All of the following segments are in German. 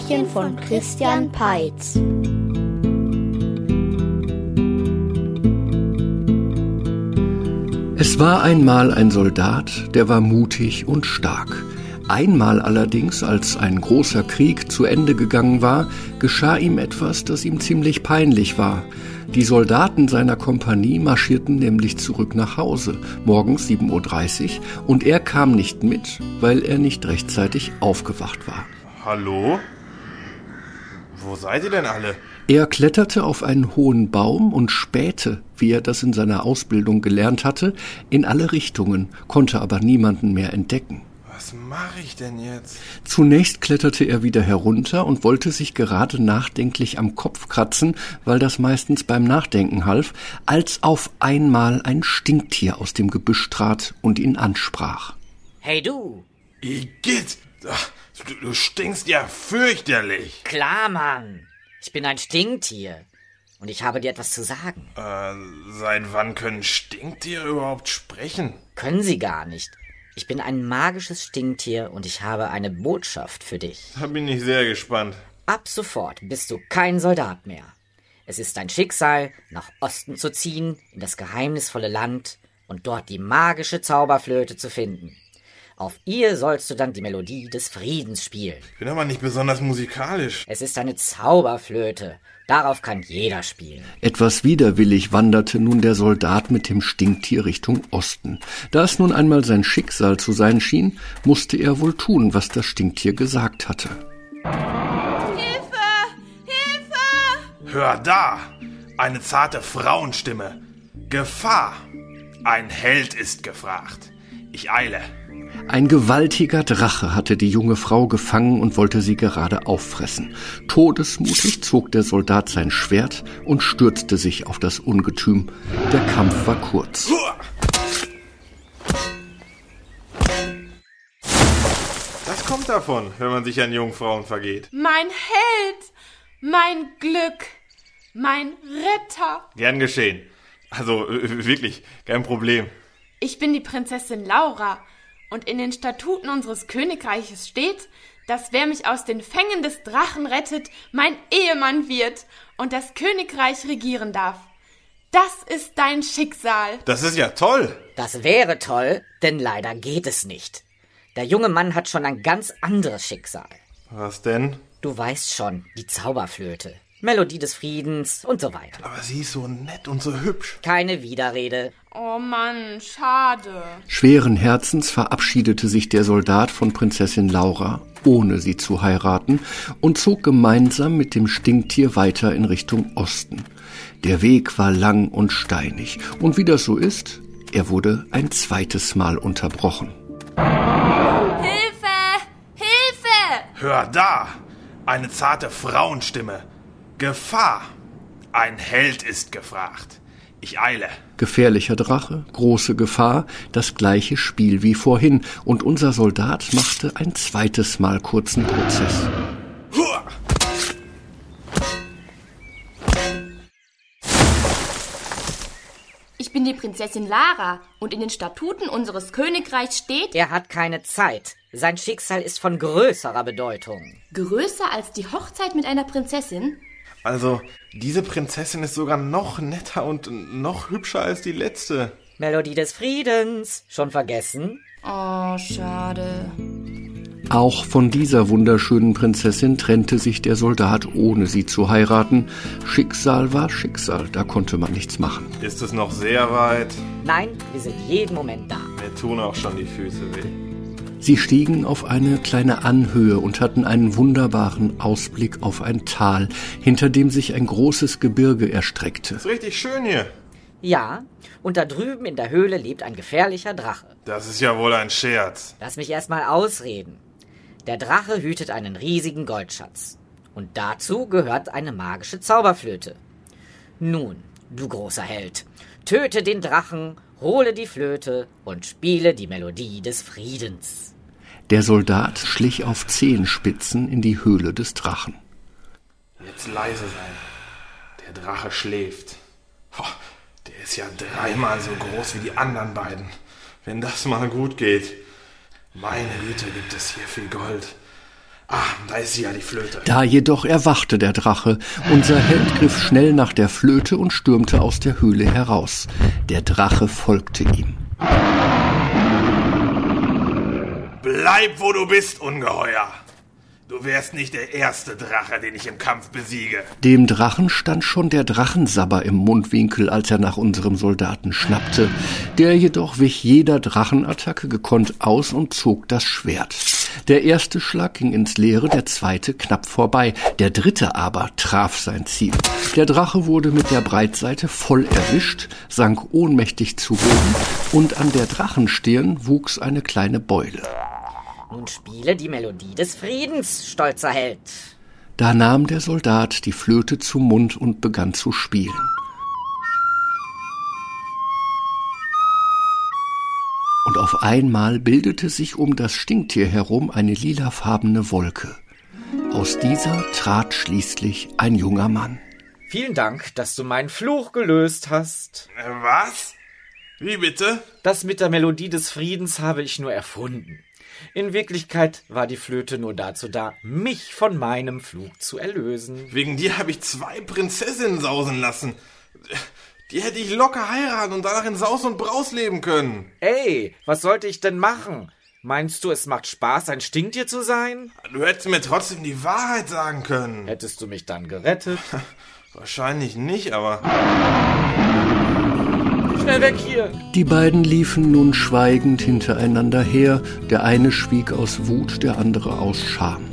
Märchen von Christian Peitz. Es war einmal ein Soldat, der war mutig und stark. Einmal allerdings, als ein großer Krieg zu Ende gegangen war, geschah ihm etwas, das ihm ziemlich peinlich war. Die Soldaten seiner Kompanie marschierten nämlich zurück nach Hause, morgens 7.30 Uhr, und er kam nicht mit, weil er nicht rechtzeitig aufgewacht war. Hallo? Wo seid ihr denn alle? Er kletterte auf einen hohen Baum und spähte, wie er das in seiner Ausbildung gelernt hatte, in alle Richtungen, konnte aber niemanden mehr entdecken. Was mache ich denn jetzt? Zunächst kletterte er wieder herunter und wollte sich gerade nachdenklich am Kopf kratzen, weil das meistens beim Nachdenken half, als auf einmal ein Stinktier aus dem Gebüsch trat und ihn ansprach. Hey du! Igitt! Ach, Du, du stinkst ja fürchterlich. Klar, Mann. Ich bin ein Stinktier. Und ich habe dir etwas zu sagen. Äh, seit wann können Stinktiere überhaupt sprechen? Können sie gar nicht. Ich bin ein magisches Stinktier und ich habe eine Botschaft für dich. Da bin ich sehr gespannt. Ab sofort bist du kein Soldat mehr. Es ist dein Schicksal, nach Osten zu ziehen, in das geheimnisvolle Land und dort die magische Zauberflöte zu finden. Auf ihr sollst du dann die Melodie des Friedens spielen. Ich bin aber nicht besonders musikalisch. Es ist eine Zauberflöte. Darauf kann jeder spielen. Etwas widerwillig wanderte nun der Soldat mit dem Stinktier Richtung Osten. Da es nun einmal sein Schicksal zu sein schien, musste er wohl tun, was das Stinktier gesagt hatte. Hilfe! Hilfe! Hör da! Eine zarte Frauenstimme. Gefahr! Ein Held ist gefragt. Ich eile. Ein gewaltiger Drache hatte die junge Frau gefangen und wollte sie gerade auffressen. Todesmutig zog der Soldat sein Schwert und stürzte sich auf das Ungetüm. Der Kampf war kurz. Das kommt davon, wenn man sich an Jungfrauen vergeht. Mein Held! Mein Glück! Mein Retter! Gern geschehen. Also äh, wirklich, kein Problem. Ich bin die Prinzessin Laura und in den Statuten unseres Königreiches steht, dass wer mich aus den Fängen des Drachen rettet, mein Ehemann wird und das Königreich regieren darf. Das ist dein Schicksal. Das ist ja toll. Das wäre toll, denn leider geht es nicht. Der junge Mann hat schon ein ganz anderes Schicksal. Was denn? Du weißt schon, die Zauberflöte. Melodie des Friedens und so weiter. Aber sie ist so nett und so hübsch. Keine Widerrede. Oh Mann, schade. Schweren Herzens verabschiedete sich der Soldat von Prinzessin Laura, ohne sie zu heiraten, und zog gemeinsam mit dem Stinktier weiter in Richtung Osten. Der Weg war lang und steinig, und wie das so ist, er wurde ein zweites Mal unterbrochen. Hilfe! Hilfe! Hör da! Eine zarte Frauenstimme. Gefahr! Ein Held ist gefragt. Ich eile. Gefährlicher Drache, große Gefahr, das gleiche Spiel wie vorhin, und unser Soldat machte ein zweites Mal kurzen Prozess. Hua! Ich bin die Prinzessin Lara und in den Statuten unseres Königreichs steht, Er hat keine Zeit. Sein Schicksal ist von größerer Bedeutung. größer als die Hochzeit mit einer Prinzessin. Also, diese Prinzessin ist sogar noch netter und noch hübscher als die letzte. Melodie des Friedens. Schon vergessen? Oh, schade. Auch von dieser wunderschönen Prinzessin trennte sich der Soldat, ohne sie zu heiraten. Schicksal war Schicksal, da konnte man nichts machen. Ist es noch sehr weit? Nein, wir sind jeden Moment da. Mir tun auch schon die Füße weh. Sie stiegen auf eine kleine Anhöhe und hatten einen wunderbaren Ausblick auf ein Tal, hinter dem sich ein großes Gebirge erstreckte. Ist richtig schön hier. Ja, und da drüben in der Höhle lebt ein gefährlicher Drache. Das ist ja wohl ein Scherz. Lass mich erstmal ausreden. Der Drache hütet einen riesigen Goldschatz. Und dazu gehört eine magische Zauberflöte. Nun, du großer Held, töte den Drachen, hole die Flöte und spiele die Melodie des Friedens. Der Soldat schlich auf Zehenspitzen in die Höhle des Drachen. Jetzt leise sein. Der Drache schläft. Ho, der ist ja dreimal so groß wie die anderen beiden. Wenn das mal gut geht. Meine Güte, gibt es hier viel Gold. Ah, da ist sie ja, die Flöte. Da jedoch erwachte der Drache. Unser Held griff schnell nach der Flöte und stürmte aus der Höhle heraus. Der Drache folgte ihm. Bleib, wo du bist, Ungeheuer. Du wärst nicht der erste Drache, den ich im Kampf besiege. Dem Drachen stand schon der Drachensabber im Mundwinkel, als er nach unserem Soldaten schnappte. Der jedoch wich jeder Drachenattacke gekonnt aus und zog das Schwert. Der erste Schlag ging ins Leere, der zweite knapp vorbei. Der dritte aber traf sein Ziel. Der Drache wurde mit der Breitseite voll erwischt, sank ohnmächtig zu Boden und an der Drachenstirn wuchs eine kleine Beule. Nun spiele die Melodie des Friedens, stolzer Held. Da nahm der Soldat die Flöte zum Mund und begann zu spielen. Und auf einmal bildete sich um das Stinktier herum eine lilafarbene Wolke. Aus dieser trat schließlich ein junger Mann. Vielen Dank, dass du meinen Fluch gelöst hast. Äh, was? Wie bitte? Das mit der Melodie des Friedens habe ich nur erfunden. In Wirklichkeit war die Flöte nur dazu da, mich von meinem Flug zu erlösen. Wegen dir habe ich zwei Prinzessinnen sausen lassen. Die hätte ich locker heiraten und danach in Saus und Braus leben können. Ey, was sollte ich denn machen? Meinst du, es macht Spaß, ein Stinktier zu sein? Du hättest mir trotzdem die Wahrheit sagen können. Hättest du mich dann gerettet? Wahrscheinlich nicht, aber. Schnell weg hier! Die beiden liefen nun schweigend hintereinander her, der eine schwieg aus Wut, der andere aus Scham.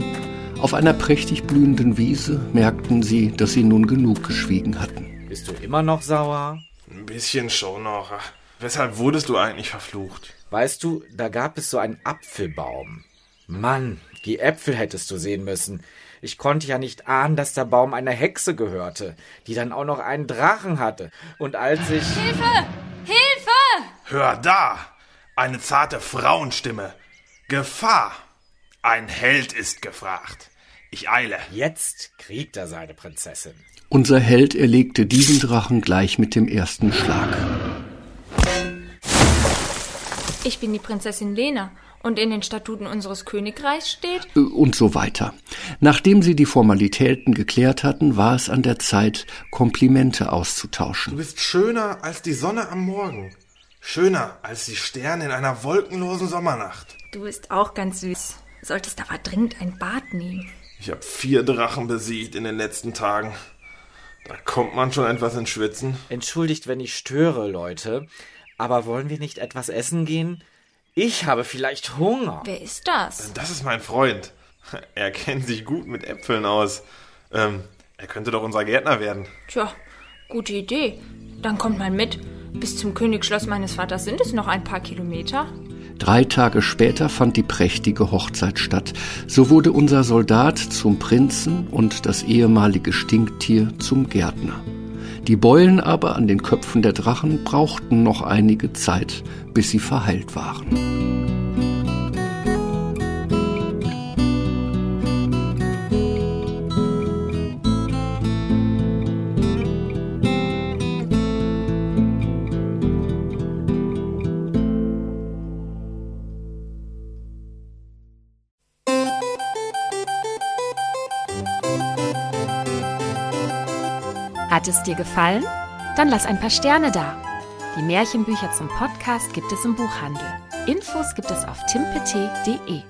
Auf einer prächtig blühenden Wiese merkten sie, dass sie nun genug geschwiegen hatten. Bist du immer noch sauer? Ein bisschen schon noch. Weshalb wurdest du eigentlich verflucht? Weißt du, da gab es so einen Apfelbaum. Mann, die Äpfel hättest du sehen müssen. Ich konnte ja nicht ahnen, dass der Baum einer Hexe gehörte, die dann auch noch einen Drachen hatte. Und als ich. Hilfe! Hilfe! Hör da! Eine zarte Frauenstimme. Gefahr! Ein Held ist gefragt. Ich eile. Jetzt kriegt er seine Prinzessin. Unser Held erlegte diesen Drachen gleich mit dem ersten Schlag. Ich bin die Prinzessin Lena und in den Statuten unseres Königreichs steht. Äh, Und so weiter. Nachdem sie die Formalitäten geklärt hatten, war es an der Zeit, Komplimente Du auszutauschen. bist schöner als die Sonne am Morgen. Schöner als die Sterne in einer wolkenlosen Sommernacht. Du bist auch ganz süß. Solltest aber dringend ein Bad nehmen. Ich habe vier Drachen besiegt in den letzten Tagen. Da kommt man schon etwas ins Schwitzen. Entschuldigt, wenn ich störe, Leute. Aber wollen wir nicht etwas essen gehen? Ich habe vielleicht Hunger. Wer ist das? Das ist mein Freund. Er kennt sich gut mit Äpfeln aus. Ähm, er könnte doch unser Gärtner werden. Tja, gute Idee. Dann kommt mal mit. Bis zum Königsschloss meines Vaters sind es noch ein paar Kilometer. Drei Tage später fand die prächtige Hochzeit statt. So wurde unser Soldat zum Prinzen und das ehemalige Stinktier zum Gärtner. Die Beulen aber an den Köpfen der Drachen brauchten noch einige Zeit, bis sie verheilt waren. Hat es dir gefallen? Dann lass ein paar Sterne da. Die Märchenbücher zum Podcast gibt es im Buchhandel. Infos gibt es auf timpet.de.